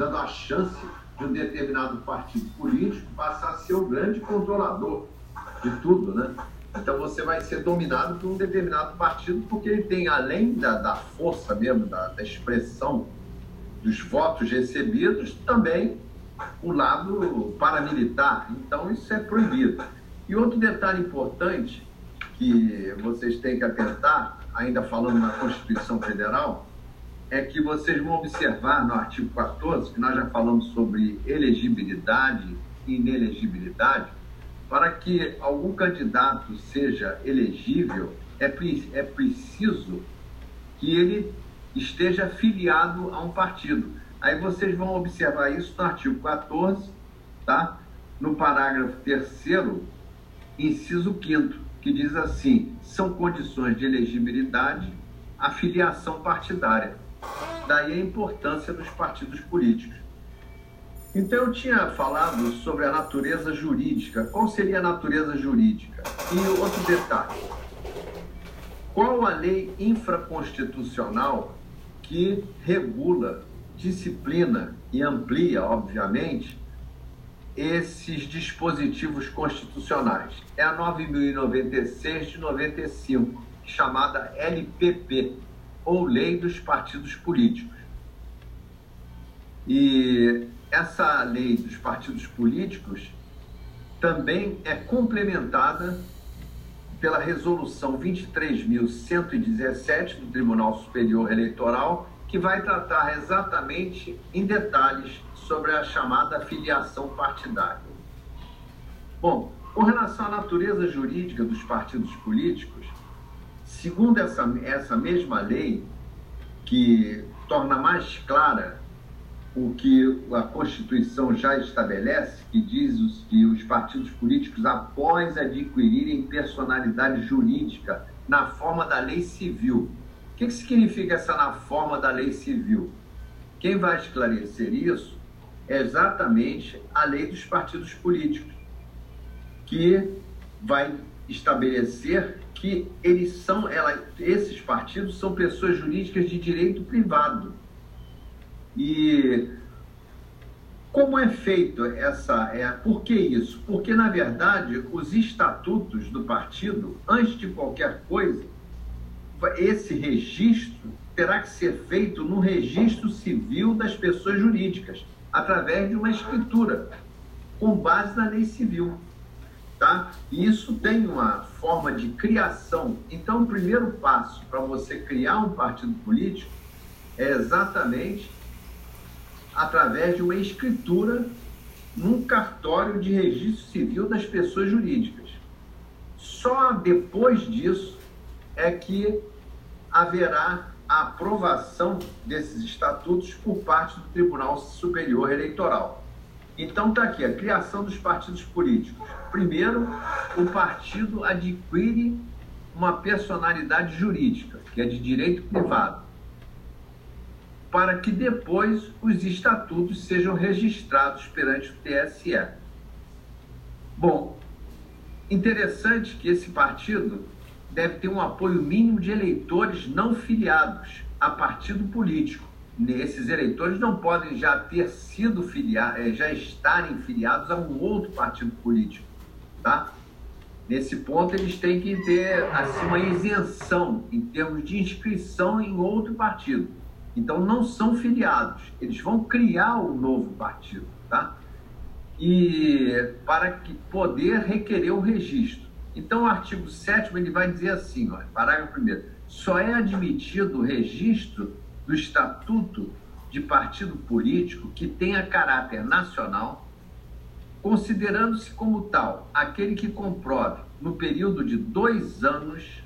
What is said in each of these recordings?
dando a chance de um determinado partido político passar a ser o grande controlador de tudo, né? Então você vai ser dominado por um determinado partido porque ele tem, além da, da força mesmo, da, da expressão dos votos recebidos, também o lado paramilitar. Então isso é proibido. E outro detalhe importante que vocês têm que atentar, ainda falando na Constituição Federal, é que vocês vão observar no artigo 14, que nós já falamos sobre elegibilidade e inelegibilidade, para que algum candidato seja elegível, é, é preciso que ele esteja filiado a um partido. Aí vocês vão observar isso no artigo 14, tá? no parágrafo 3, inciso 5, que diz assim: são condições de elegibilidade a filiação partidária. Daí a importância dos partidos políticos. Então eu tinha falado sobre a natureza jurídica. Qual seria a natureza jurídica? E outro detalhe. Qual a lei infraconstitucional que regula, disciplina e amplia, obviamente, esses dispositivos constitucionais? É a 9096 de 95, chamada LPP, ou Lei dos Partidos Políticos. E essa lei dos partidos políticos também é complementada pela resolução 23.117 do Tribunal Superior Eleitoral, que vai tratar exatamente em detalhes sobre a chamada filiação partidária. Bom, com relação à natureza jurídica dos partidos políticos, segundo essa, essa mesma lei, que torna mais clara o que a Constituição já estabelece, que diz que os partidos políticos, após adquirirem personalidade jurídica na forma da lei civil. O que, que significa essa na forma da lei civil? Quem vai esclarecer isso é exatamente a lei dos partidos políticos, que vai estabelecer que eles são, ela, esses partidos são pessoas jurídicas de direito privado e como é feito essa. É, por que isso? Porque, na verdade, os estatutos do partido, antes de qualquer coisa, esse registro terá que ser feito no registro civil das pessoas jurídicas, através de uma escritura, com base na lei civil. Tá? E isso tem uma forma de criação. Então, o primeiro passo para você criar um partido político é exatamente através de uma escritura num cartório de registro civil das pessoas jurídicas. Só depois disso é que haverá a aprovação desses estatutos por parte do Tribunal Superior Eleitoral. Então está aqui a criação dos partidos políticos. Primeiro, o partido adquire uma personalidade jurídica, que é de direito privado para que depois os estatutos sejam registrados perante o TSE. Bom, interessante que esse partido deve ter um apoio mínimo de eleitores não filiados a partido político. Esses eleitores não podem já ter sido filiados, eh, já estarem filiados a um outro partido político, tá? Nesse ponto, eles têm que ter assim, uma isenção em termos de inscrição em outro partido. Então não são filiados, eles vão criar um novo partido, tá? E para que poder requerer o registro. Então o artigo 7 ele vai dizer assim, ó, parágrafo 1 só é admitido o registro do estatuto de partido político que tenha caráter nacional, considerando-se como tal aquele que comprove, no período de dois anos,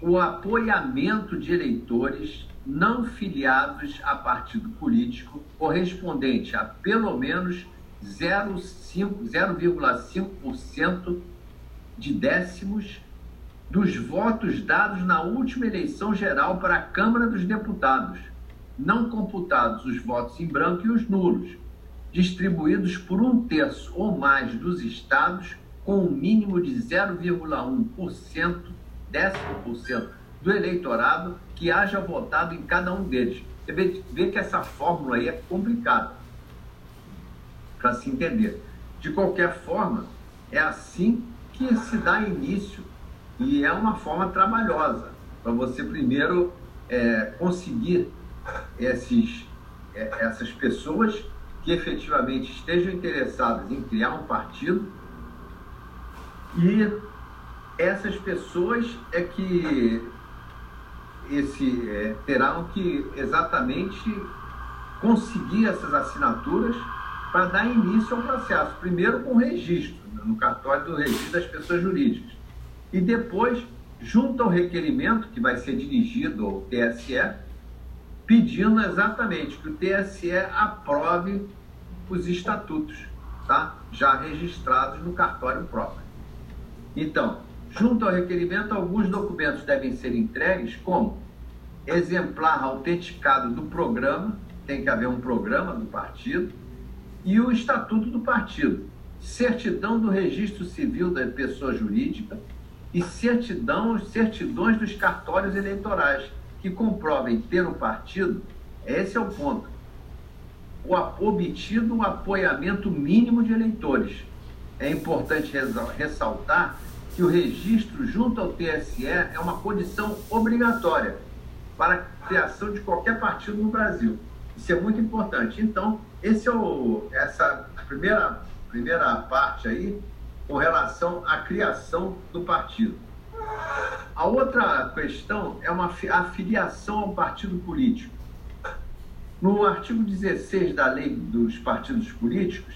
o apoiamento de eleitores não filiados a partido político, correspondente a pelo menos 0,5% de décimos dos votos dados na última eleição geral para a Câmara dos Deputados, não computados os votos em branco e os nulos, distribuídos por um terço ou mais dos estados, com um mínimo de 0,1%, décimo por cento do eleitorado que haja votado em cada um deles. Você vê, vê que essa fórmula aí é complicada para se entender. De qualquer forma, é assim que se dá início e é uma forma trabalhosa para você primeiro é, conseguir esses, é, essas pessoas que efetivamente estejam interessadas em criar um partido e essas pessoas é que esse, é, terão que exatamente conseguir essas assinaturas para dar início ao processo. Primeiro com registro, no cartório do registro das pessoas jurídicas. E depois, junto ao requerimento que vai ser dirigido ao TSE, pedindo exatamente que o TSE aprove os estatutos, tá? já registrados no cartório próprio. Então, junto ao requerimento, alguns documentos devem ser entregues, como exemplar autenticado do programa, tem que haver um programa do partido, e o estatuto do partido, certidão do registro civil da pessoa jurídica e certidão, certidões dos cartórios eleitorais que comprovem ter o partido, esse é o ponto. O obtido o apoiamento mínimo de eleitores. É importante ressaltar que o registro junto ao TSE é uma condição obrigatória para a criação de qualquer partido no Brasil. Isso é muito importante. Então, esse é o, essa primeira, primeira parte aí com relação à criação do partido. A outra questão é uma afiliação ao partido político. No artigo 16 da Lei dos Partidos Políticos,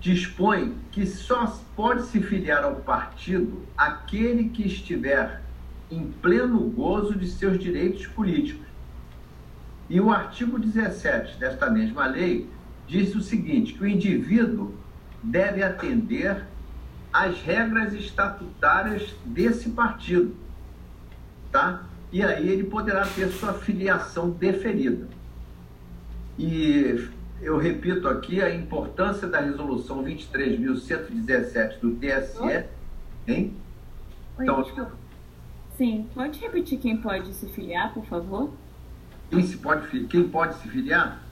dispõe que só pode se filiar ao partido aquele que estiver em pleno gozo de seus direitos políticos. E o artigo 17 desta mesma lei diz o seguinte: que o indivíduo deve atender às regras estatutárias desse partido, tá? E aí ele poderá ter sua filiação deferida. E eu repito aqui a importância da resolução 23.117 do TSE, hein? Então, Sim, pode repetir quem pode se filiar, por favor? Quem, se pode, quem pode se filiar?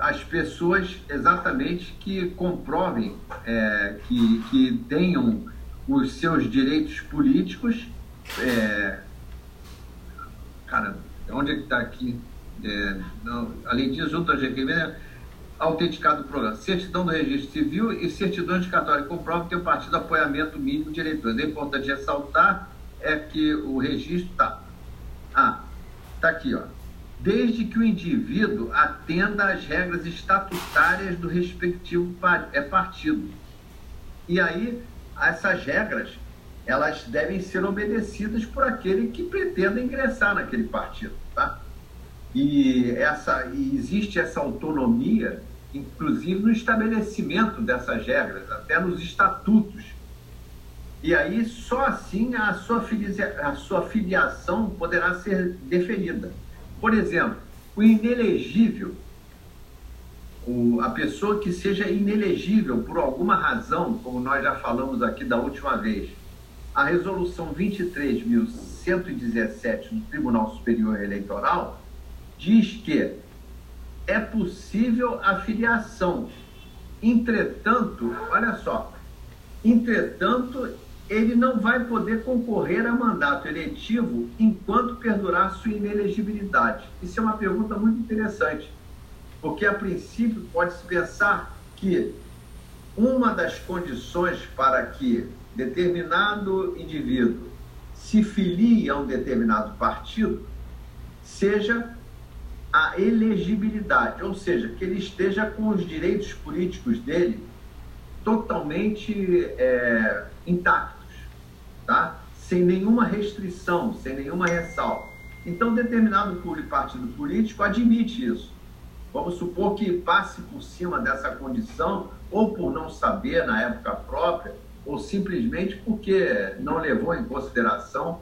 As pessoas exatamente que comprovem é, que, que tenham os seus direitos políticos. É, cara, onde é que está aqui? É, não, além disso, junto ao GQV, autenticado o programa, certidão do registro civil e certidão de cartório comprova que o partido apoiamento mínimo de eleitores. É importante ressaltar é que o registro está. Ah, está aqui, ó. Desde que o indivíduo atenda às regras estatutárias do respectivo é partido. E aí, essas regras, elas devem ser obedecidas por aquele que pretenda ingressar naquele partido, tá? E, essa, e existe essa autonomia inclusive no estabelecimento dessas regras, até nos estatutos. E aí, só assim a sua, a sua filiação poderá ser deferida. Por exemplo, o inelegível, o, a pessoa que seja inelegível por alguma razão, como nós já falamos aqui da última vez, a resolução 23.117 do Tribunal Superior Eleitoral diz que é possível a filiação. Entretanto, olha só, entretanto, ele não vai poder concorrer a mandato eletivo enquanto perdurar sua inelegibilidade. Isso é uma pergunta muito interessante, porque a princípio pode-se pensar que uma das condições para que determinado indivíduo se filie a um determinado partido seja a elegibilidade, ou seja, que ele esteja com os direitos políticos dele totalmente é, intactos, tá? sem nenhuma restrição, sem nenhuma ressalva. Então, determinado partido político admite isso. Vamos supor que passe por cima dessa condição, ou por não saber na época própria, ou simplesmente porque não levou em consideração,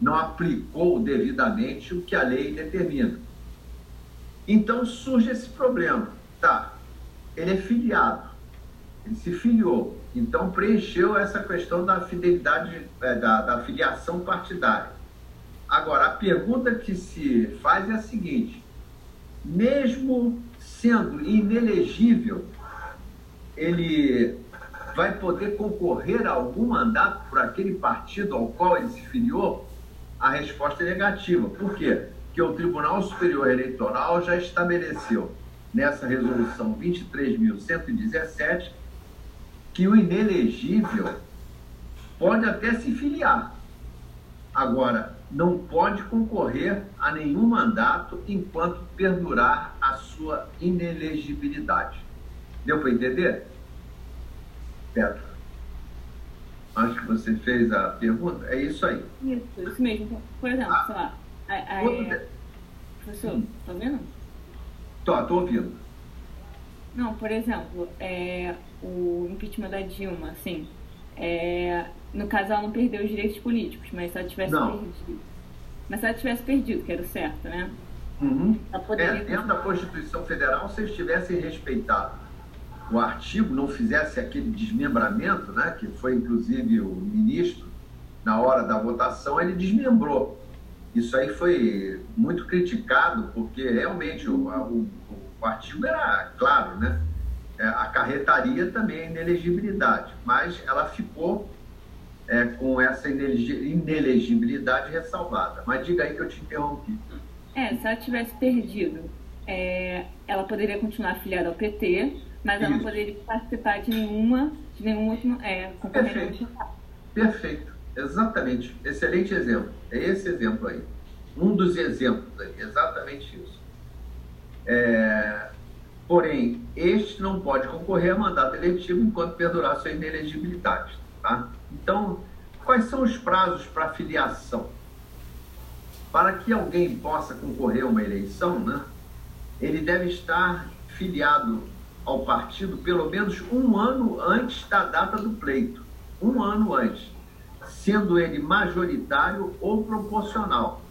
não aplicou devidamente o que a lei determina. Então surge esse problema. Tá, ele é filiado, ele se filiou, então preencheu essa questão da fidelidade, é, da, da filiação partidária. Agora, a pergunta que se faz é a seguinte: mesmo sendo inelegível, ele vai poder concorrer a algum mandato por aquele partido ao qual ele se filiou? A resposta é negativa. Por quê? Porque o Tribunal Superior Eleitoral já estabeleceu nessa resolução 23.117 que o inelegível pode até se filiar. Agora, não pode concorrer a nenhum mandato enquanto perdurar a sua inelegibilidade. Deu para entender? Pedro. Acho que você fez a pergunta. É isso aí. Isso, isso mesmo. Por exemplo, ah, sei lá. A, a, é... Professor, hum. tá ouvindo? Tô, tô ouvindo. Não, por exemplo, é, o impeachment da Dilma, assim, é, no caso ela não perdeu os direitos políticos, mas se ela tivesse não. perdido. Mas se ela tivesse perdido, que era o certo, né? Uhum. É, dentro da Constituição Federal, se eles tivessem respeitado o artigo, não fizesse aquele desmembramento, né, que foi inclusive o ministro, na hora da votação, ele desmembrou. Isso aí foi muito criticado, porque realmente o, o, o artigo era claro, né? É, acarretaria também a inelegibilidade, mas ela ficou é, com essa inelegibilidade ressalvada. Mas diga aí que eu te interrompi. É, se ela tivesse perdido, é, ela poderia continuar afiliada ao PT, mas Isso. ela não poderia participar de nenhuma, de nenhum outro é, Perfeito. Perfeito. Exatamente. Excelente exemplo. É esse exemplo aí. Um dos exemplos aí. Exatamente isso. É, porém, este não pode concorrer a mandato eletivo enquanto perdurar sua inelegibilidade. Tá? Então, quais são os prazos para filiação? Para que alguém possa concorrer a uma eleição, né, ele deve estar filiado ao partido pelo menos um ano antes da data do pleito. Um ano antes, sendo ele majoritário ou proporcional.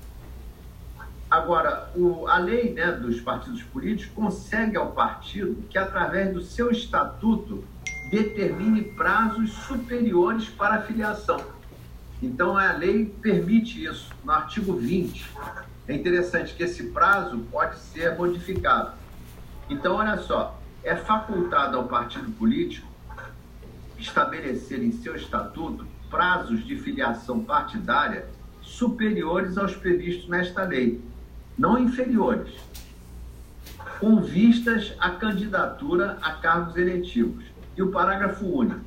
Agora, o, a lei né, dos partidos políticos consegue ao partido que, através do seu estatuto, determine prazos superiores para a filiação. Então, a lei permite isso, no artigo 20. É interessante que esse prazo pode ser modificado. Então, olha só, é facultado ao partido político estabelecer em seu estatuto prazos de filiação partidária superiores aos previstos nesta lei não inferiores, com vistas à candidatura a cargos eletivos. E o parágrafo único.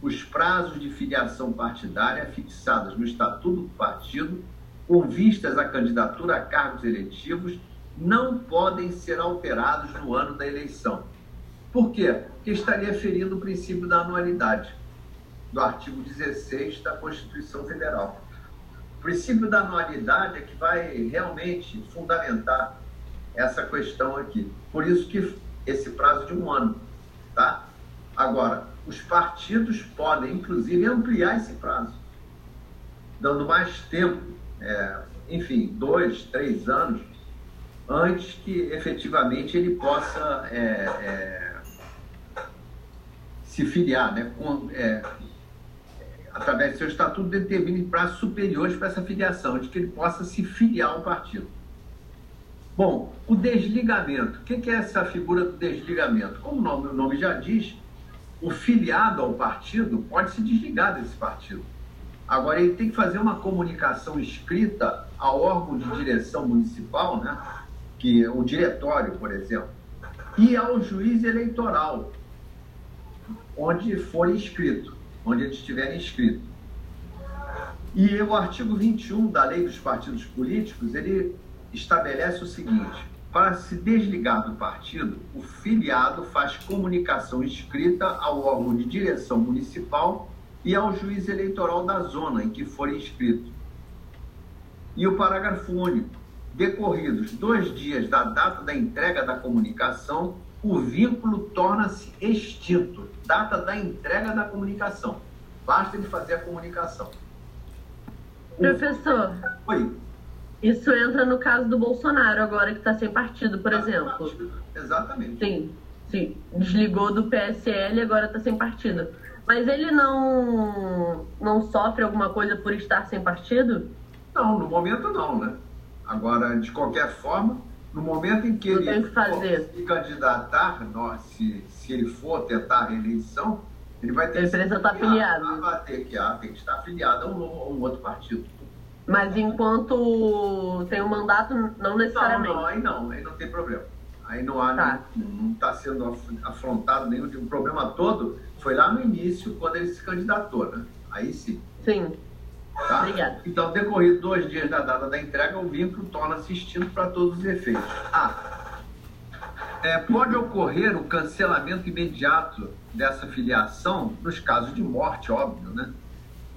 Os prazos de filiação partidária fixados no Estatuto do Partido, com vistas à candidatura a cargos eletivos, não podem ser alterados no ano da eleição. Por quê? Porque estaria ferindo o princípio da anualidade, do artigo 16 da Constituição Federal. O princípio da anualidade é que vai realmente fundamentar essa questão aqui. Por isso que esse prazo de um ano, tá? Agora, os partidos podem, inclusive, ampliar esse prazo, dando mais tempo, é, enfim, dois, três anos, antes que efetivamente ele possa é, é, se filiar, né? Com, é, através do seu estatuto, determine prazos superiores para essa filiação, de que ele possa se filiar ao partido. Bom, o desligamento. O que é essa figura do desligamento? Como o nome, o nome já diz, o filiado ao partido pode se desligar desse partido. Agora, ele tem que fazer uma comunicação escrita ao órgão de direção municipal, né? que é o diretório, por exemplo, e ao juiz eleitoral, onde for inscrito onde eles estiverem inscritos. E o artigo 21 da Lei dos Partidos Políticos, ele estabelece o seguinte: para se desligar do partido, o filiado faz comunicação escrita ao órgão de direção municipal e ao juiz eleitoral da zona em que for inscrito. E o parágrafo único: decorridos dois dias da data da entrega da comunicação, o vínculo torna-se extinto. Data da entrega da comunicação. Basta ele fazer a comunicação. Professor. Oi. Isso entra no caso do Bolsonaro agora que está sem partido, por tá exemplo. Partido. Exatamente. Sim, sim. Desligou do PSL e agora está sem partido. Mas ele não, não sofre alguma coisa por estar sem partido? Não, no momento não, né? Agora, de qualquer forma, No momento em que ele se candidatar, se, se ele for tentar a reeleição, ele vai ter empresa está afiliado. Vai ter que, ah, tem que estar afiliado a um, a um outro partido. Mas enquanto tem um mandato, não necessariamente. Não, não, aí não, aí não tem problema. Aí não há, tá. não está sendo afrontado nenhum um problema todo. Foi lá no início, quando ele se candidatou, né? Aí sim. Sim. Tá? Obrigado. Então, decorrido dois dias da data da entrega, o vínculo torna-se extinto para todos os efeitos. Ah, é, pode ocorrer o cancelamento imediato dessa filiação nos casos de morte, óbvio, né?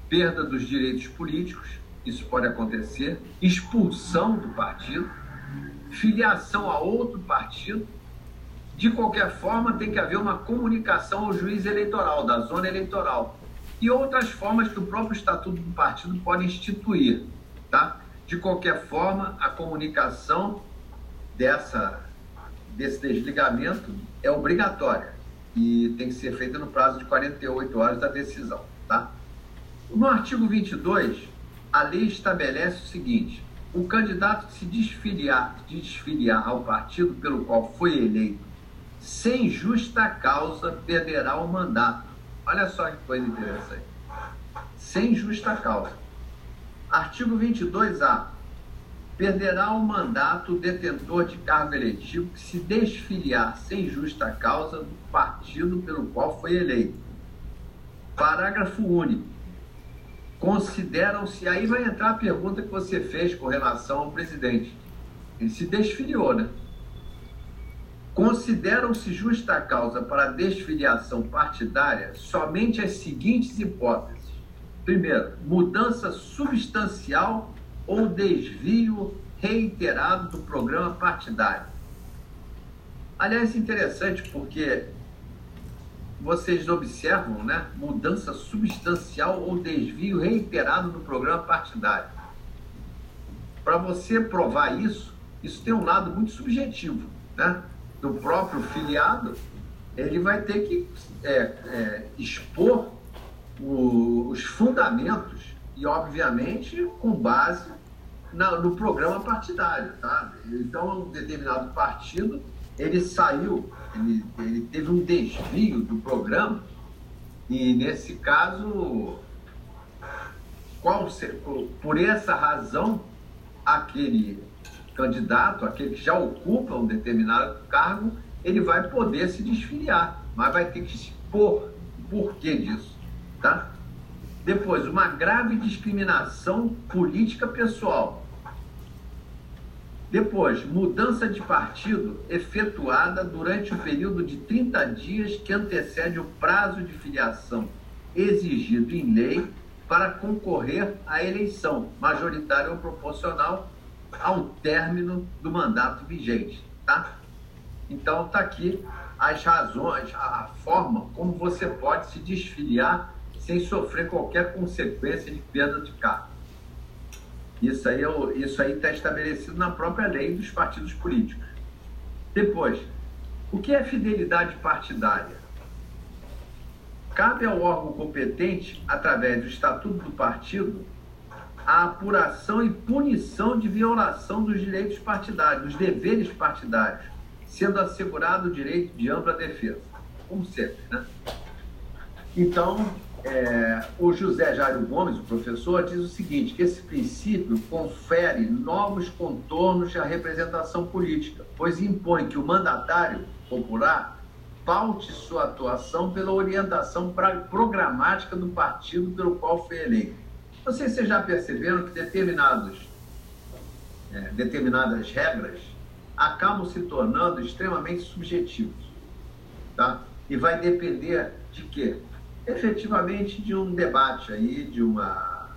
Perda dos direitos políticos, isso pode acontecer, expulsão do partido, filiação a outro partido. De qualquer forma, tem que haver uma comunicação ao juiz eleitoral, da zona eleitoral, e outras formas que o próprio estatuto do partido pode instituir, tá? De qualquer forma, a comunicação dessa desse desligamento é obrigatória e tem que ser feita no prazo de 48 horas da decisão, tá? No artigo 22, a lei estabelece o seguinte: o candidato se desfiliar, desfiliar ao partido pelo qual foi eleito sem justa causa perderá o mandato Olha só que coisa interessante. Sem justa causa. Artigo 22A. Perderá o mandato o detentor de cargo eletivo que se desfiliar sem justa causa do partido pelo qual foi eleito. Parágrafo único. Consideram-se. Aí vai entrar a pergunta que você fez com relação ao presidente. Ele se desfiliou, né? Consideram-se justa causa para desfiliação partidária somente as seguintes hipóteses. Primeiro, mudança substancial ou desvio reiterado do programa partidário. Aliás, interessante porque vocês observam, né? Mudança substancial ou desvio reiterado do programa partidário. Para você provar isso, isso tem um lado muito subjetivo, né? Do próprio filiado, ele vai ter que é, é, expor o, os fundamentos e, obviamente, com base na, no programa partidário. Tá? Então, um determinado partido, ele saiu, ele, ele teve um desvio do programa e, nesse caso, qual, por essa razão, aquele candidato, aquele que já ocupa um determinado cargo, ele vai poder se desfiliar, mas vai ter que expor o porquê disso, tá? Depois, uma grave discriminação política pessoal. Depois, mudança de partido efetuada durante o período de 30 dias que antecede o prazo de filiação exigido em lei para concorrer à eleição, majoritária ou proporcional, ao término do mandato vigente, tá? Então tá aqui as razões, a forma como você pode se desfiliar sem sofrer qualquer consequência de perda de cargo. Isso aí é isso aí está estabelecido na própria lei dos partidos políticos. Depois, o que é fidelidade partidária? Cabe ao órgão competente, através do estatuto do partido, a apuração e punição de violação dos direitos partidários, dos deveres partidários, sendo assegurado o direito de ampla defesa, como sempre, né? Então, é, o José Jairo Gomes, o professor, diz o seguinte, que esse princípio confere novos contornos à representação política, pois impõe que o mandatário popular paute sua atuação pela orientação programática do partido pelo qual foi eleito não sei se vocês já perceberam que determinados, é, determinadas regras acabam se tornando extremamente subjetivos. Tá? E vai depender de quê? Efetivamente de um debate aí, de uma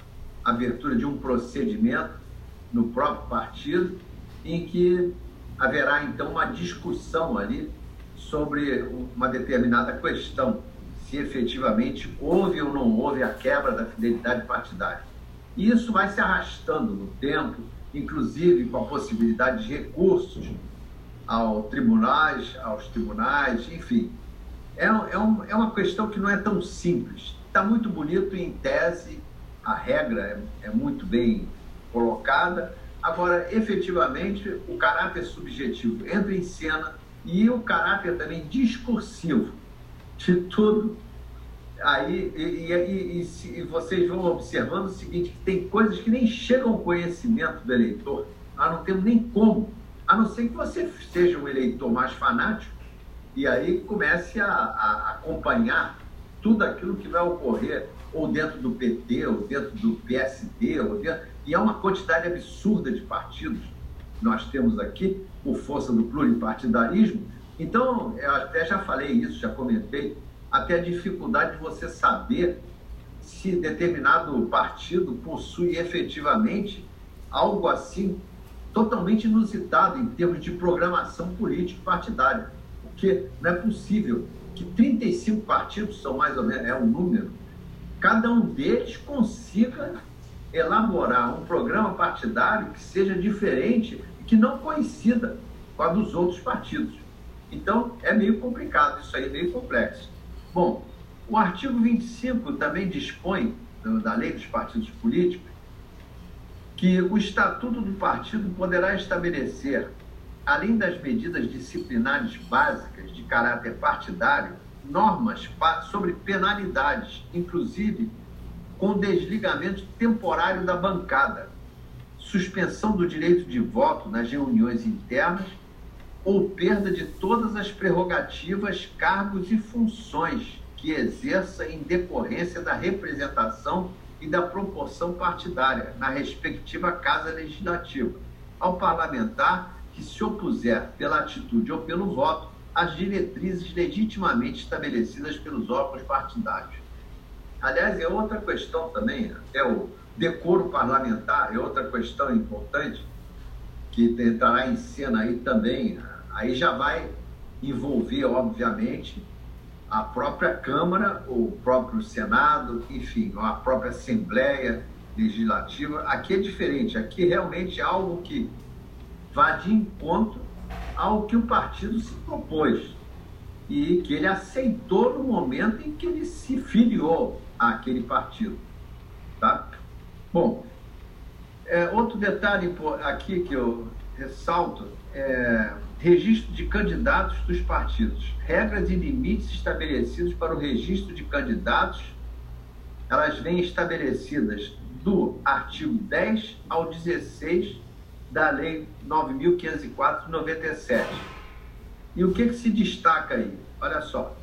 abertura de um procedimento no próprio partido, em que haverá então uma discussão ali sobre uma determinada questão se efetivamente houve ou não houve a quebra da fidelidade partidária. E isso vai se arrastando no tempo, inclusive com a possibilidade de recursos ao tribunais, aos tribunais, enfim. É, é, um, é uma questão que não é tão simples. Está muito bonito em tese, a regra é, é muito bem colocada, Agora, efetivamente, o caráter subjetivo entra em cena e o caráter também discursivo de tudo. Aí, e, e, e, e, vocês vão observando o seguinte, que tem coisas que nem chegam ao conhecimento do eleitor. Nós não temos nem como, a não ser que você seja um eleitor mais fanático e aí comece a, a acompanhar tudo aquilo que vai ocorrer ou dentro do PT, ou dentro do PSD, ou dentro... e é uma quantidade absurda de partidos nós temos aqui, por força do pluripartidarismo. Então, eu até já falei isso, já comentei, até a dificuldade de você saber se determinado partido possui efetivamente algo assim totalmente inusitado em termos de programação política partidária. Porque não é possível que 35 partidos, são mais ou menos, é um número, cada um deles consiga elaborar um programa partidário que seja diferente e que não coincida com a dos outros partidos. Então, é meio complicado, isso aí é meio complexo. Bom, o artigo 25 também dispõe, da Lei dos Partidos Políticos, que o Estatuto do Partido poderá estabelecer, além das medidas disciplinares básicas de caráter partidário, normas sobre penalidades, inclusive com desligamento temporário da bancada, suspensão do direito de voto nas reuniões internas ou perda de todas as prerrogativas, cargos e funções que exerça em decorrência da representação e da proporção partidária na respectiva Casa Legislativa, ao parlamentar que se opuser pela atitude ou pelo voto às diretrizes legitimamente estabelecidas pelos órgãos partidários. Aliás, é outra questão também, até o decoro parlamentar é outra questão importante que entrará em cena aí também. Aí já vai envolver, obviamente, a própria Câmara, o próprio Senado, enfim, a própria Assembleia Legislativa. Aqui é diferente, aqui realmente é algo que vai de encontro ao que o partido se propôs e que ele aceitou no momento em que ele se filiou àquele partido. Tá? Bom, é, outro detalhe aqui que eu ressalto é registro de candidatos dos partidos. Regras e limites estabelecidos para o registro de candidatos, elas vêm estabelecidas do artigo 10 ao 16 da Lei 9.504 de 97. E o que, que se destaca aí? Olha só.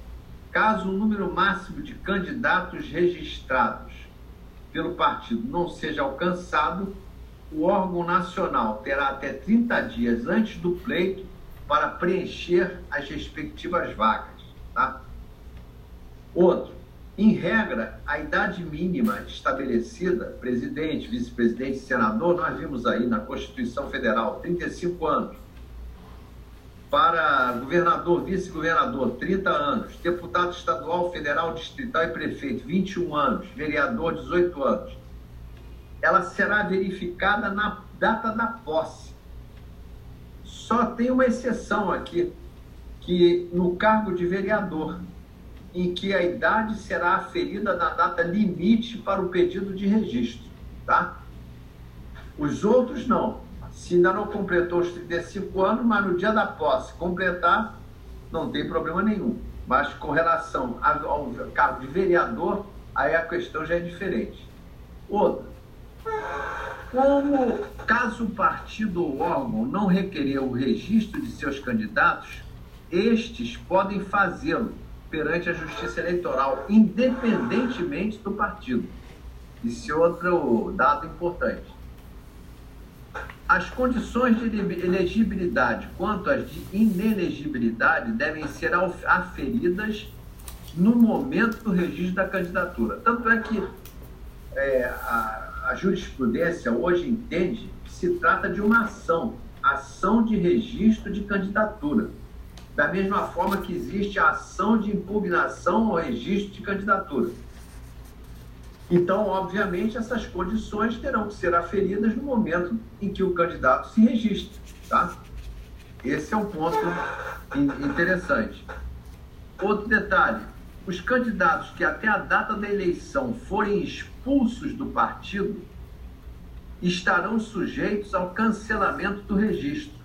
Caso o número máximo de candidatos registrados pelo partido não seja alcançado, o órgão nacional terá até 30 dias antes do pleito para preencher as respectivas vagas. Tá? Outro, em regra, a idade mínima estabelecida, presidente, vice-presidente, senador, nós vimos aí na Constituição Federal, 35 anos. Para governador, vice-governador, 30 anos. Deputado estadual, federal, distrital e prefeito, 21 anos. Vereador, 18 anos. Ela será verificada na data da posse. Só tem uma exceção aqui, que no cargo de vereador, em que a idade será aferida na data limite para o pedido de registro, tá? Os outros não. Se ainda não completou os 35 anos, mas no dia da posse completar, não tem problema nenhum. Mas com relação ao cargo de vereador, aí a questão já é diferente. Outra, como caso o partido ou órgão não requerer o registro de seus candidatos, estes podem fazê-lo perante a Justiça Eleitoral, independentemente do partido. Esse é outro dado importante. As condições de elegibilidade quanto às de inelegibilidade devem ser aferidas no momento do registro da candidatura. Tanto é que é, a, a jurisprudência hoje entende que se trata de uma ação, ação de registro de candidatura da mesma forma que existe a ação de impugnação ao registro de candidatura. Então, obviamente, essas condições terão que ser aferidas no momento em que o candidato se registra, tá? Esse é um ponto interessante. Outro detalhe: os candidatos que até a data da eleição forem expulsos do partido estarão sujeitos ao cancelamento do registro.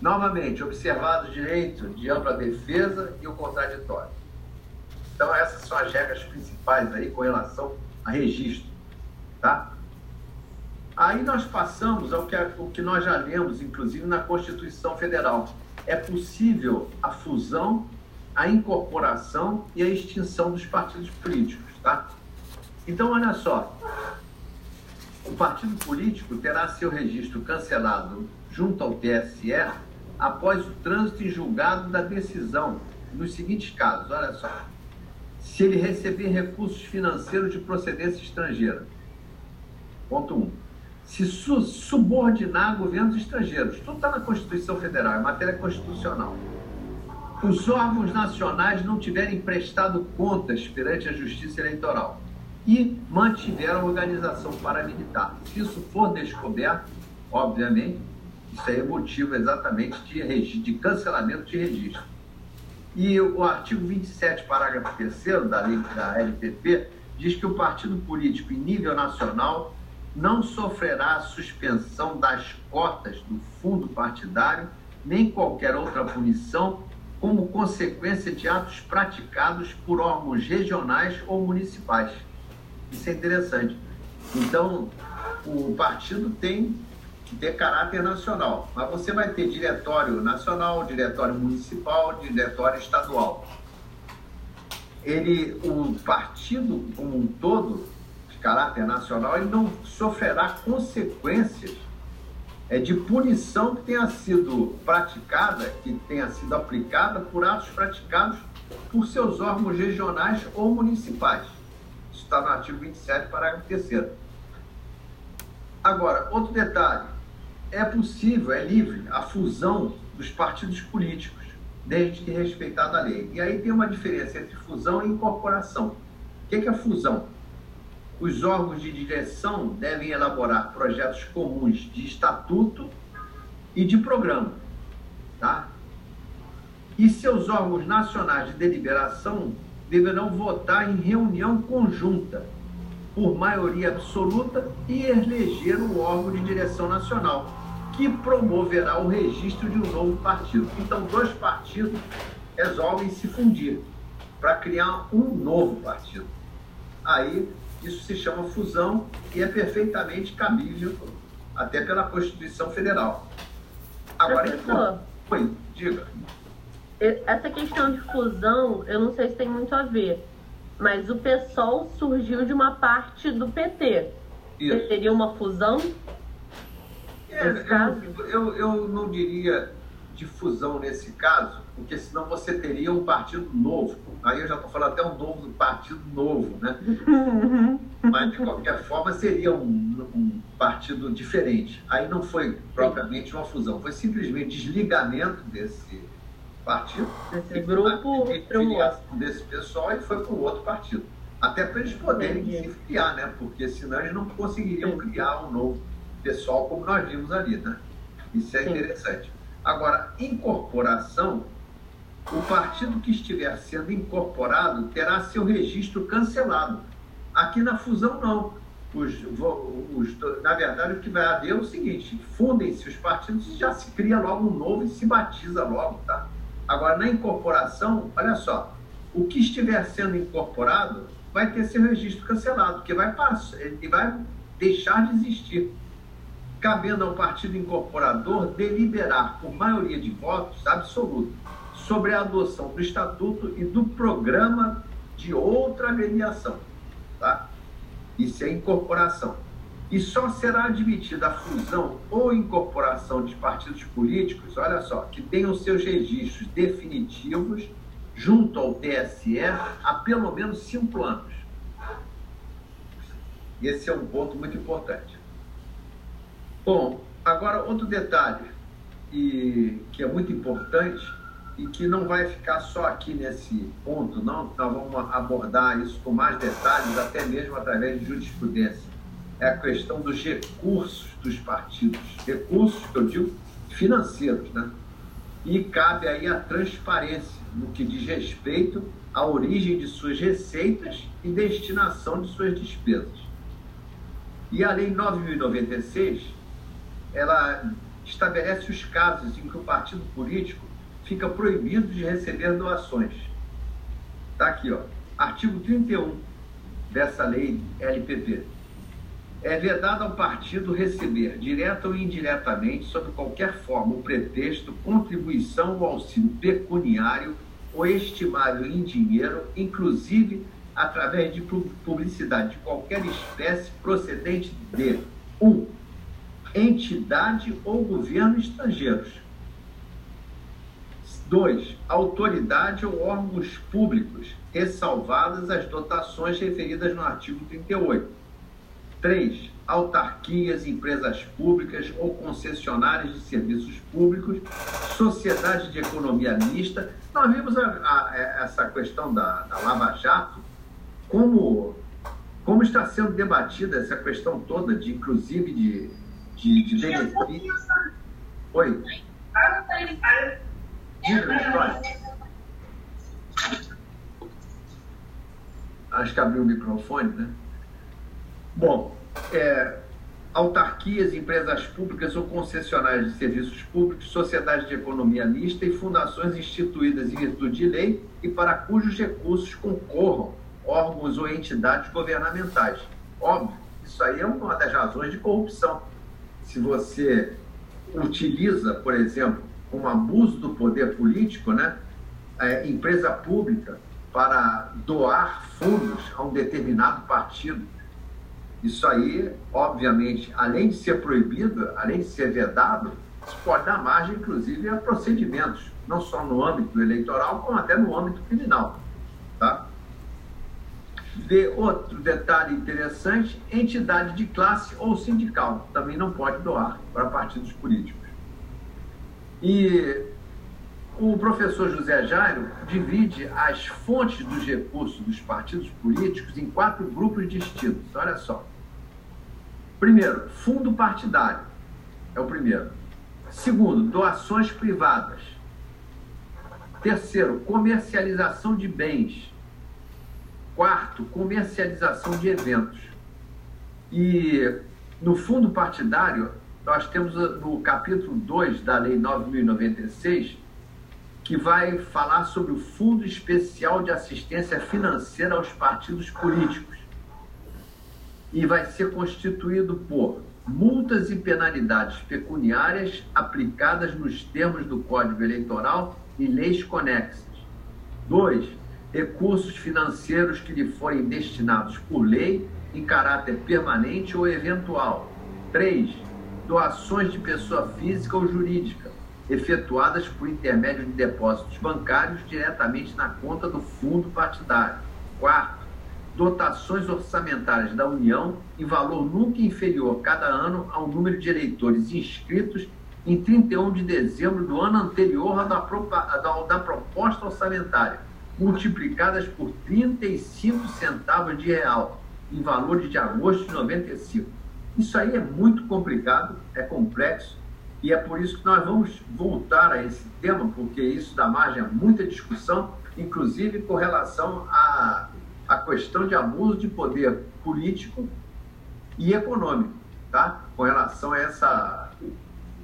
Novamente, observado o direito de ampla defesa e o contraditório. Então, essas são as regras principais aí com relação a registro. Tá? Aí nós passamos ao que, o que nós já lemos, inclusive na Constituição Federal. É possível a fusão, a incorporação e a extinção dos partidos políticos. Tá? Então, olha só. O partido político terá seu registro cancelado junto ao TSE após o trânsito em julgado da decisão, nos seguintes casos, olha só. Se ele receber recursos financeiros de procedência estrangeira. Ponto 1. Um se su subordinar governos estrangeiros. Tudo está na Constituição Federal, é matéria constitucional. Os órgãos nacionais não tiverem prestado contas perante a Justiça Eleitoral e mantiveram a organização paramilitar. Se isso for descoberto, obviamente, isso aí é motivo exatamente de, de cancelamento de registro. E o artigo 27, parágrafo 3 da lei da LPP, diz que o partido político em nível nacional não sofrerá suspensão das cotas do fundo partidário nem qualquer outra punição como consequência de atos praticados por órgãos regionais ou municipais. Isso é interessante. Então, o partido tem que ter caráter nacional, mas você vai ter diretório nacional, diretório municipal, diretório estadual. Ele, o partido como um todo, caráter nacional, ele não sofrerá consequências é, de punição que tenha sido praticada, que tenha sido aplicada por atos praticados por seus órgãos regionais ou municipais. Isso está no artigo 27, parágrafo 3 Agora, outro detalhe. É possível, é livre, a fusão dos partidos políticos, desde que respeitada a lei. E aí tem uma diferença entre fusão e incorporação. O que é, a fusão? Os órgãos de direção devem elaborar projetos comuns de estatuto e de programa, tá? E seus órgãos nacionais de deliberação deverão votar em reunião conjunta, por maioria absoluta, e eleger o órgão de direção nacional, que promoverá o registro de um novo partido. Então, dois partidos resolvem se fundir para criar um novo partido. Aí isso se chama fusão e é perfeitamente cabível até pela Constituição Federal. Agora, Professor, Oi, diga. Essa questão de fusão, eu não sei se tem muito a ver, mas o PSOL surgiu de uma parte do PT. Isso. Seria uma fusão? É, eu, eu, eu não diria de fusão nesse caso, porque senão você teria um partido novo. Aí eu já estou falando até um novo partido novo, né? Mas de qualquer forma seria um, um, partido diferente. Aí não foi propriamente uma fusão, foi simplesmente desligamento desse partido. Esse grupo desse pessoal e foi para o outro partido. Até para eles poderem Entendi. se filiar, né? Porque senão eles não conseguiriam criar um novo pessoal como nós vimos ali, né? Isso é Sim. interessante. Agora, incorporação, o partido que estiver sendo incorporado terá seu registro cancelado. Aqui na fusão, não. Os, os, na verdade, o que vai haver é o seguinte: fundem-se os partidos e já se cria logo um novo e se batiza logo, tá? Agora, na incorporação, olha só, o que estiver sendo incorporado vai ter seu registro cancelado, porque vai, ele vai deixar de existir cabendo ao partido incorporador deliberar por maioria de votos absoluta sobre a adoção do estatuto e do programa de outra agremiação. Tá? Isso é incorporação. E só será admitida a fusão ou incorporação de partidos políticos, olha só, que tenham seus registros definitivos junto ao TSE há pelo menos cinco anos. Esse é um ponto muito importante. Bom, agora outro detalhe e, que é muito importante e que não vai ficar só aqui nesse ponto, não, nós vamos abordar isso com mais detalhes, até mesmo através de jurisprudência. É a questão dos recursos dos partidos, recursos que eu digo financeiros, né? E cabe aí a transparência no que diz respeito à origem de suas receitas e destinação de suas despesas. E a Lei 9.096, ela estabelece os casos em que o partido político fica proibido de receber doações. Está aqui, ó, artigo 31 dessa lei LPP. É vedado ao partido receber, direta ou indiretamente, sob qualquer forma ou pretexto, contribuição ou auxílio pecuniário ou estimável em dinheiro, inclusive através de publicidade de qualquer espécie procedente de 1. Um, entidade ou governo estrangeiros. 2. Autoridade ou órgãos públicos, ressalvadas as dotações referidas no artigo 38. 3. Autarquias, empresas públicas ou concessionárias de serviços públicos, sociedades de economia mista. Nós vimos a, a, essa questão da, da Lava Jato, como, como está sendo debatida essa questão toda, de inclusive de, de, de benefício. Oi. Diga, Acho que abriu o microfone, né? Bom, é, autarquias, empresas públicas ou concessionárias de serviços públicos, sociedades de economia mista e fundações instituídas em virtude de lei e para cujos recursos concorram órgãos ou entidades governamentais. Óbvio, isso aí é uma das razões de corrupção. Se você utiliza, por exemplo, um abuso do poder político, né, é, empresa pública, para doar fundos a um determinado partido, isso aí, obviamente, além de ser proibido, além de ser vedado, isso pode dar margem, inclusive, a procedimentos, não só no âmbito eleitoral, como até no âmbito criminal. De outro detalhe interessante, entidade de classe ou sindical também não pode doar para partidos políticos. E o professor José Jairo divide as fontes dos recursos dos partidos políticos em quatro grupos distintos. Olha só. Primeiro, fundo partidário. É o primeiro. Segundo, doações privadas. Terceiro, comercialização de bens. Quarto, comercialização de eventos. E no fundo partidário, nós temos no capítulo 2 da Lei 9.096, que vai falar sobre o Fundo Especial de Assistência Financeira aos Partidos Políticos e vai ser constituído por multas e penalidades pecuniárias aplicadas nos termos do Código Eleitoral e leis conexas. 2. Recursos financeiros que lhe forem destinados por lei em caráter permanente ou eventual. 3. Doações de pessoa física ou jurídica, efetuadas por intermédio de depósitos bancários diretamente na conta do fundo partidário. 4 dotações orçamentárias da União em valor nunca inferior cada ano ao número de eleitores inscritos em 31 de dezembro do ano anterior à da, da, da proposta orçamentária, multiplicadas por 35 centavos de real, em valores de agosto de 95. Isso aí é muito complicado, é complexo, e é por isso que nós vamos voltar a esse tema, porque isso dá margem a muita discussão, inclusive com relação a a questão de abuso de poder político e econômico, tá? com relação a essa,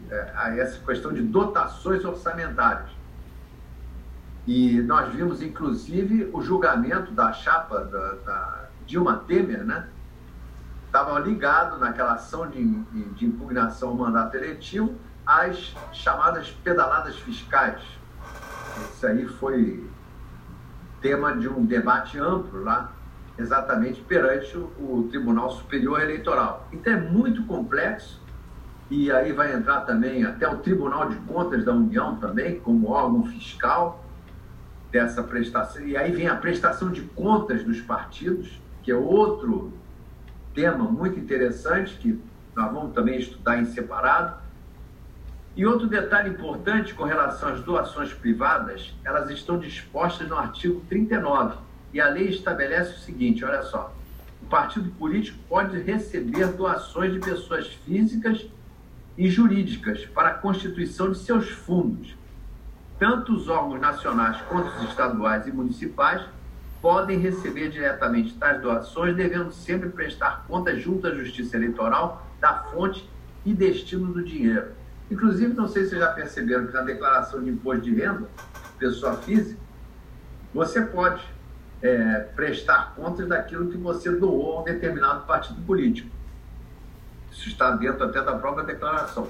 é, a essa questão de dotações orçamentárias. E nós vimos, inclusive, o julgamento da chapa da, da Dilma Temer, né? Estava ligado naquela ação de, de impugnação ao mandato eletivo às chamadas pedaladas fiscais. Isso aí foi tema de um debate amplo lá, exatamente perante o Tribunal Superior Eleitoral. Então é muito complexo, e aí vai entrar também até o Tribunal de Contas da União também, como órgão fiscal dessa prestação. E aí vem a prestação de contas dos partidos, que é outro tema muito interessante, que nós vamos também estudar em separado. E outro detalhe importante com relação às doações privadas, elas estão dispostas no artigo 39. E a lei estabelece o seguinte: olha só. O partido político pode receber doações de pessoas físicas e jurídicas para a constituição de seus fundos, tanto os órgãos nacionais quanto os estaduais e municipais, podem receber diretamente tais doações, devendo sempre prestar contas junto à Justiça Eleitoral da fonte e destino do dinheiro. Inclusive, não sei se vocês já perceberam que na declaração de imposto de renda, pessoa física, você pode é, prestar contas daquilo que você doou a um determinado partido político. Isso está dentro até da própria declaração.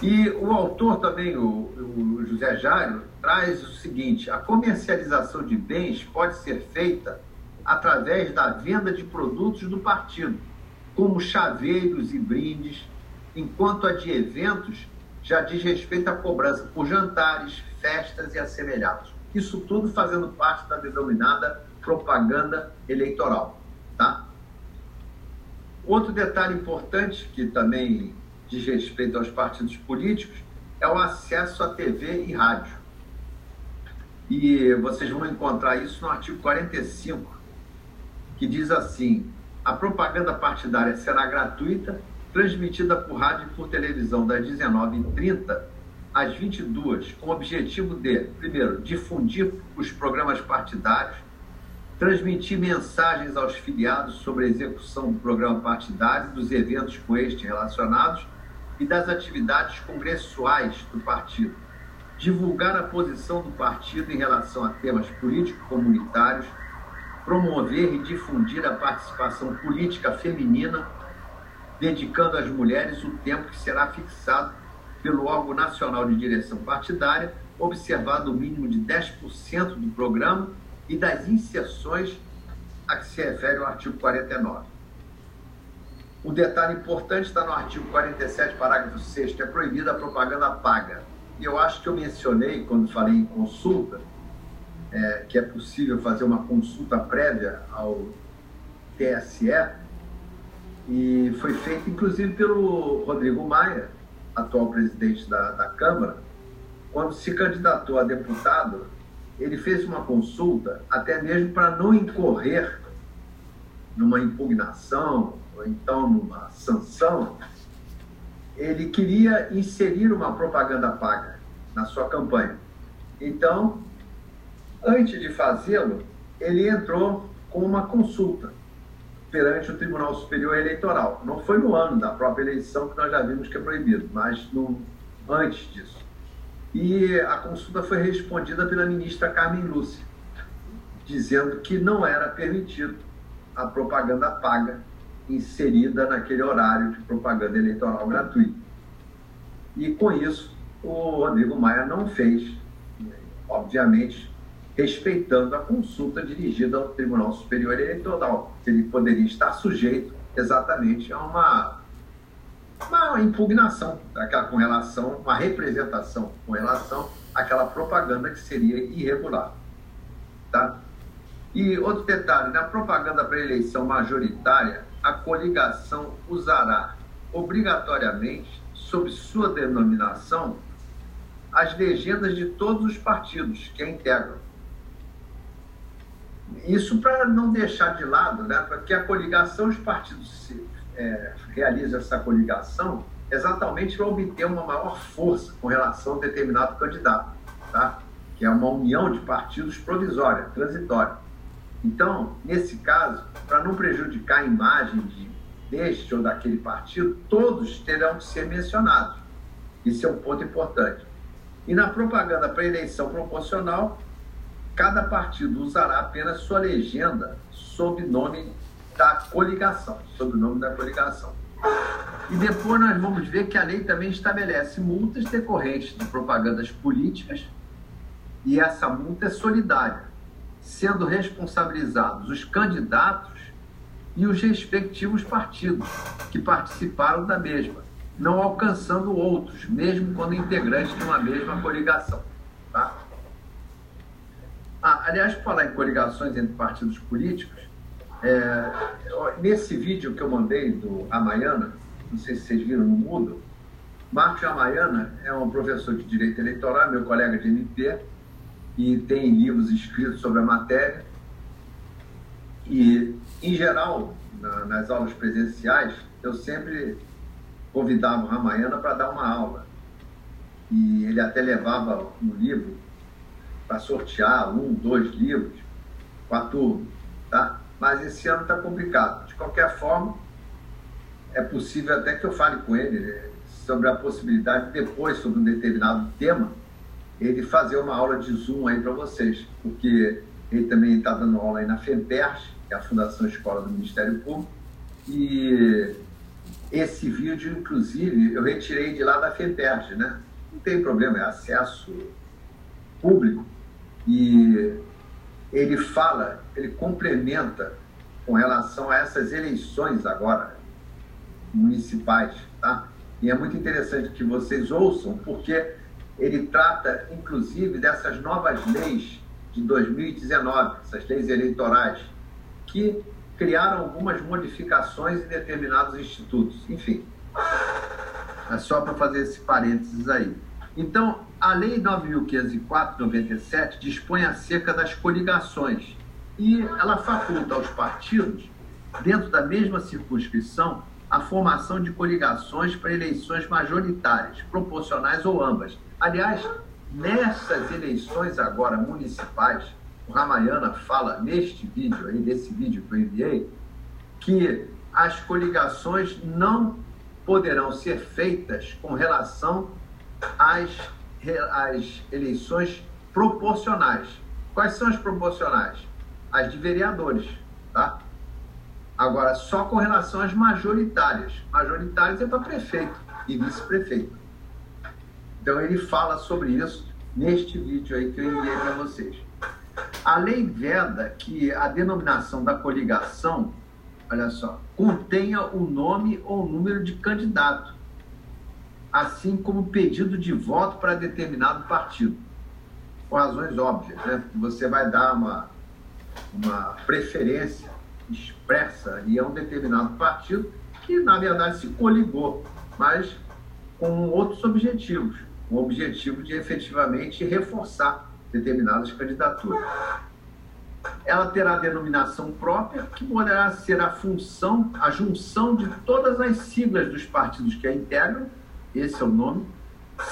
E o autor também, o, o José Jairo, traz o seguinte: a comercialização de bens pode ser feita através da venda de produtos do partido, como chaveiros e brindes, enquanto a de eventos já diz respeito à cobrança por jantares, festas e assemelhados. Isso tudo fazendo parte da denominada propaganda eleitoral. Tá? Outro detalhe importante que também diz respeito aos partidos políticos é o acesso à TV e rádio. E vocês vão encontrar isso no artigo 45, que diz assim: a propaganda partidária será gratuita, transmitida por rádio e por televisão das 19h30 às 22 com o objetivo de, primeiro, difundir os programas partidários, transmitir mensagens aos filiados sobre a execução do programa partidário, dos eventos com este relacionados e das atividades congressuais do partido, divulgar a posição do partido em relação a temas político-comunitários, promover e difundir a participação política feminina, dedicando às mulheres o tempo que será fixado pelo órgão nacional de direção partidária, observado o mínimo de 10% do programa e das inserções a que se refere o artigo 49. O detalhe importante está no artigo 47, parágrafo 6, que é proibida a propaganda paga. E eu acho que eu mencionei, quando falei em consulta, é, que é possível fazer uma consulta prévia ao TSE, e foi feita inclusive pelo Rodrigo Maia, atual presidente da, da Câmara, quando se candidatou a deputado, ele fez uma consulta até mesmo para não incorrer numa impugnação ou então numa sanção, ele queria inserir uma propaganda paga na sua campanha. Então, antes de fazê-lo, ele entrou com uma consulta perante o Tribunal Superior Eleitoral. Não foi no ano da própria eleição que nós já vimos que é proibido, mas no, antes disso. E a consulta foi respondida pela ministra Carmen Lúcia, dizendo que não era permitido a propaganda paga inserida naquele horário de propaganda eleitoral gratuita. E com isso, o Rodrigo Maia não fez, obviamente, respeitando a consulta dirigida ao Tribunal Superior Eleitoral. Ele poderia estar sujeito exatamente a uma, uma impugnação daquela, com relação, uma representação com relação àquela propaganda que seria irregular. Tá? E outro detalhe, na propaganda para eleição majoritária, a coligação usará obrigatoriamente, sob sua denominação, as legendas de todos os partidos que a integram isso para não deixar de lado, né, porque a coligação, os partidos se, é, realizam essa coligação exatamente para obter uma maior força com relação a determinado candidato, tá? que é uma união de partidos provisória, transitória. Então, nesse caso, para não prejudicar a imagem de, deste ou daquele partido, todos terão que ser mencionados. Isso é um ponto importante. E na propaganda para eleição proporcional, cada partido usará apenas sua legenda sob nome da coligação, sob o nome da coligação. E depois nós vamos ver que a lei também estabelece multas decorrentes de propagandas políticas e essa multa é solidária, sendo responsabilizados os candidatos e os respectivos partidos que participaram da mesma, não alcançando outros, mesmo quando integrantes de uma mesma coligação. Tá? Ah, aliás, por falar em coligações entre partidos políticos, é, nesse vídeo que eu mandei do Amaiana, não sei se vocês viram no mudo, Marcos Amaiana é um professor de Direito Eleitoral, meu colega de MP, e tem livros escritos sobre a matéria. E, em geral, na, nas aulas presenciais, eu sempre convidava o Ramayana para dar uma aula. E ele até levava um livro para sortear um, dois livros. com a turma, tá? Mas esse ano está complicado. De qualquer forma, é possível até que eu fale com ele né, sobre a possibilidade, depois, sobre um determinado tema, ele fazer uma aula de Zoom aí para vocês, porque ele também está dando aula aí na FEMPERS, que é a Fundação Escola do Ministério Público, e esse vídeo, inclusive, eu retirei de lá da FEMPERS, né? Não tem problema, é acesso público, e ele fala, ele complementa com relação a essas eleições agora municipais, tá? E é muito interessante que vocês ouçam, porque ele trata, inclusive, dessas novas leis de 2019, essas leis eleitorais, que criaram algumas modificações em determinados institutos. Enfim, é só para fazer esse parênteses aí. Então, a Lei 9.504-97 dispõe acerca das coligações e ela faculta aos partidos, dentro da mesma circunscrição, a formação de coligações para eleições majoritárias, proporcionais ou ambas. Aliás, nessas eleições agora municipais, o Ramayana fala neste vídeo aí, nesse vídeo que eu enviei, que as coligações não poderão ser feitas com relação às, às eleições proporcionais. Quais são as proporcionais? As de vereadores, tá? Agora, só com relação às majoritárias. Majoritárias é para prefeito e vice-prefeito. Então, ele fala sobre isso neste vídeo aí que eu enviei para vocês. A lei veda que a denominação da coligação, olha só, contenha o nome ou número de candidato, assim como pedido de voto para determinado partido. Com razões óbvias, né? Você vai dar uma, uma preferência expressa e a um determinado partido que, na verdade, se coligou, mas com outros objetivos. O objetivo de efetivamente reforçar determinadas candidaturas. Ela terá denominação própria, que poderá ser a função, a junção de todas as siglas dos partidos que a integram, esse é o nome,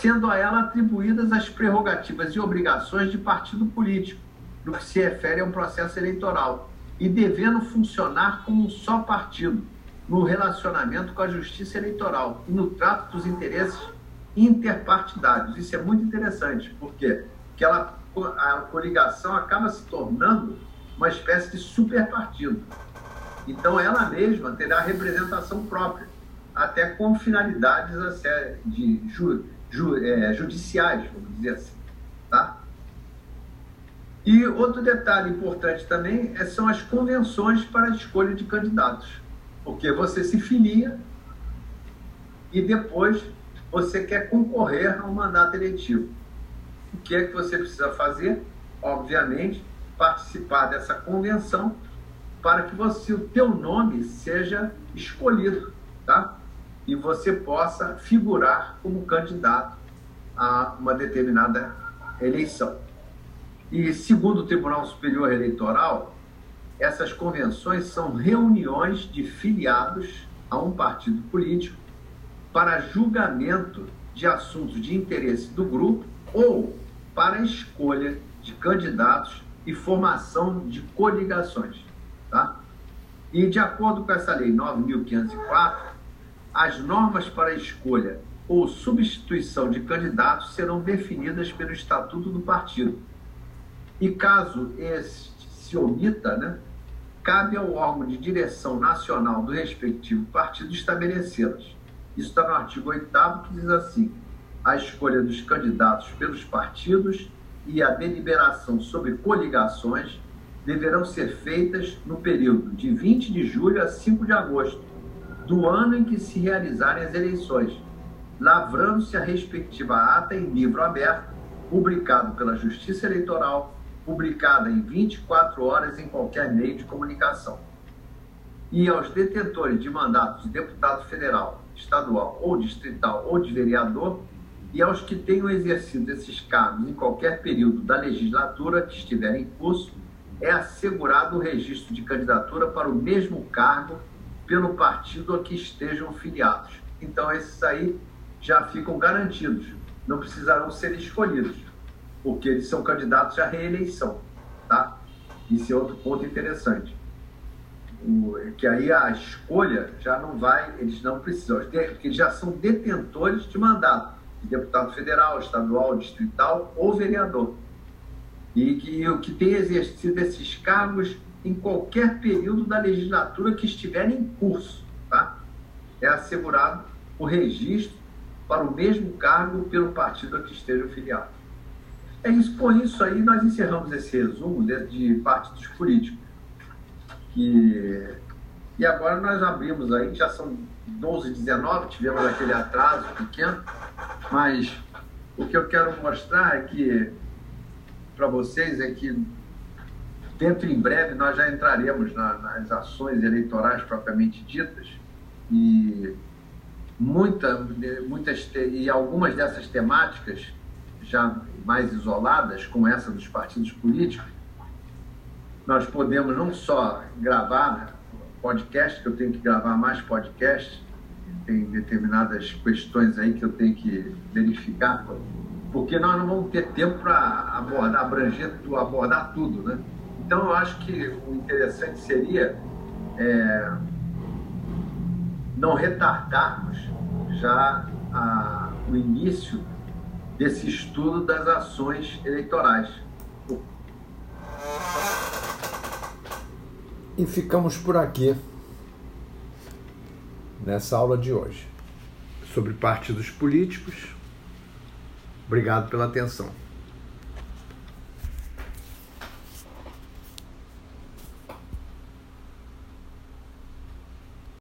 sendo a ela atribuídas as prerrogativas e obrigações de partido político, no que se refere a um processo eleitoral, e devendo funcionar como um só partido no relacionamento com a justiça eleitoral e no trato dos interesses interpartidários. Isso é muito interessante, porque que ela, a coligação acaba se tornando uma espécie de superpartido. Então, ela mesma terá representação própria, até com finalidades de ju, ju, é, judiciais, vamos dizer assim. Tá? E outro detalhe importante também é, são as convenções para a escolha de candidatos, porque você se filia e depois você quer concorrer a um mandato eletivo. O que é que você precisa fazer? Obviamente, participar dessa convenção para que você, o teu nome seja escolhido, tá? E você possa figurar como candidato a uma determinada eleição. E, segundo o Tribunal Superior Eleitoral, essas convenções são reuniões de filiados a um partido político para julgamento de assuntos de interesse do grupo ou para escolha de candidatos e formação de coligações. Tá? E, de acordo com essa lei 9.504, as normas para escolha ou substituição de candidatos serão definidas pelo Estatuto do Partido e caso este se omita, né, cabe ao órgão de direção nacional do respectivo partido estabelecê-las. Isso está no artigo 8 que diz assim: a escolha dos candidatos pelos partidos e a deliberação sobre coligações deverão ser feitas no período de 20 de julho a 5 de agosto do ano em que se realizarem as eleições, lavrando-se a respectiva ata em livro aberto, publicado pela Justiça Eleitoral publicada em 24 horas em qualquer meio de comunicação. E aos detentores de mandatos de deputado federal, estadual ou distrital ou de vereador, e aos que tenham exercido esses cargos em qualquer período da legislatura que estiver em curso, é assegurado o registro de candidatura para o mesmo cargo pelo partido a que estejam filiados. Então, esses aí já ficam garantidos, não precisarão ser escolhidos porque eles são candidatos à reeleição, tá? Isso é outro ponto interessante. O, que aí a escolha já não vai, eles não precisam, porque eles já são detentores de mandato, de deputado federal, estadual, distrital ou vereador. E que o que tem exercido esses cargos em qualquer período da legislatura que estiver em curso, tá? É assegurado o registro para o mesmo cargo pelo partido a que esteja filiado. É isso, com isso aí nós encerramos esse resumo de, de partidos políticos. Que, e agora nós abrimos aí, já são 12, 19, tivemos aquele atraso pequeno, mas o que eu quero mostrar é que para vocês é que dentro em breve nós já entraremos na, nas ações eleitorais propriamente ditas e muita, muitas e algumas dessas temáticas já mais isoladas, como essa dos partidos políticos, nós podemos não só gravar podcast, que eu tenho que gravar mais podcast, tem determinadas questões aí que eu tenho que verificar, porque nós não vamos ter tempo para abordar, abranger, abordar tudo, né? Então eu acho que o interessante seria é, não retardarmos já a, o início desse estudo das ações eleitorais. E ficamos por aqui nessa aula de hoje sobre partidos políticos. Obrigado pela atenção.